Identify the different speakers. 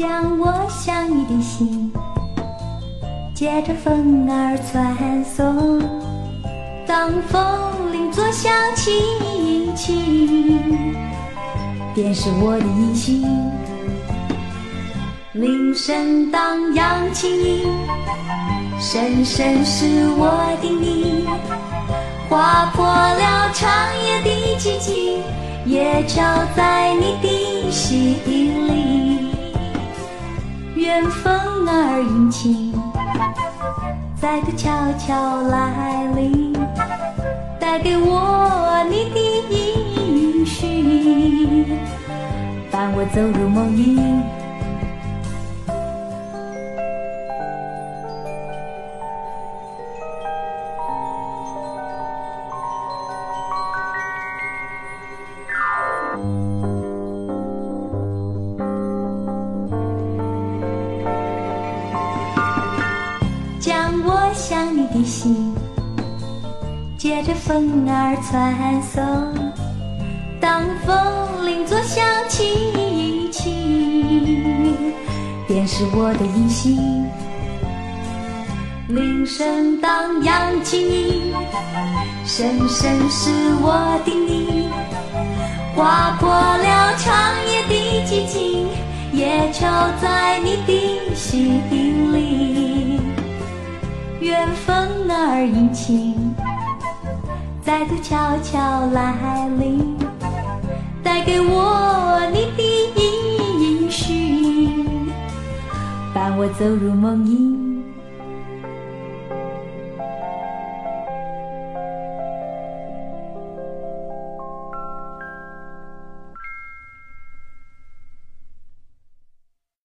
Speaker 1: 将我想你的心，借着风儿传送。当风铃作响，轻轻，便是我的音信。铃声荡漾轻盈，深深是我的你，划破了长夜的寂静，也敲在你的风儿引情，再度悄悄来临，带给我你的音讯，伴我走入梦里。的心，借着风儿传送。当风铃作响起，便是我的音信。铃声荡漾轻盈，深深是我的你。划破了长夜的寂静，也敲在你的心里。情，再度悄悄来临，带给我你的音讯，伴我走入梦里。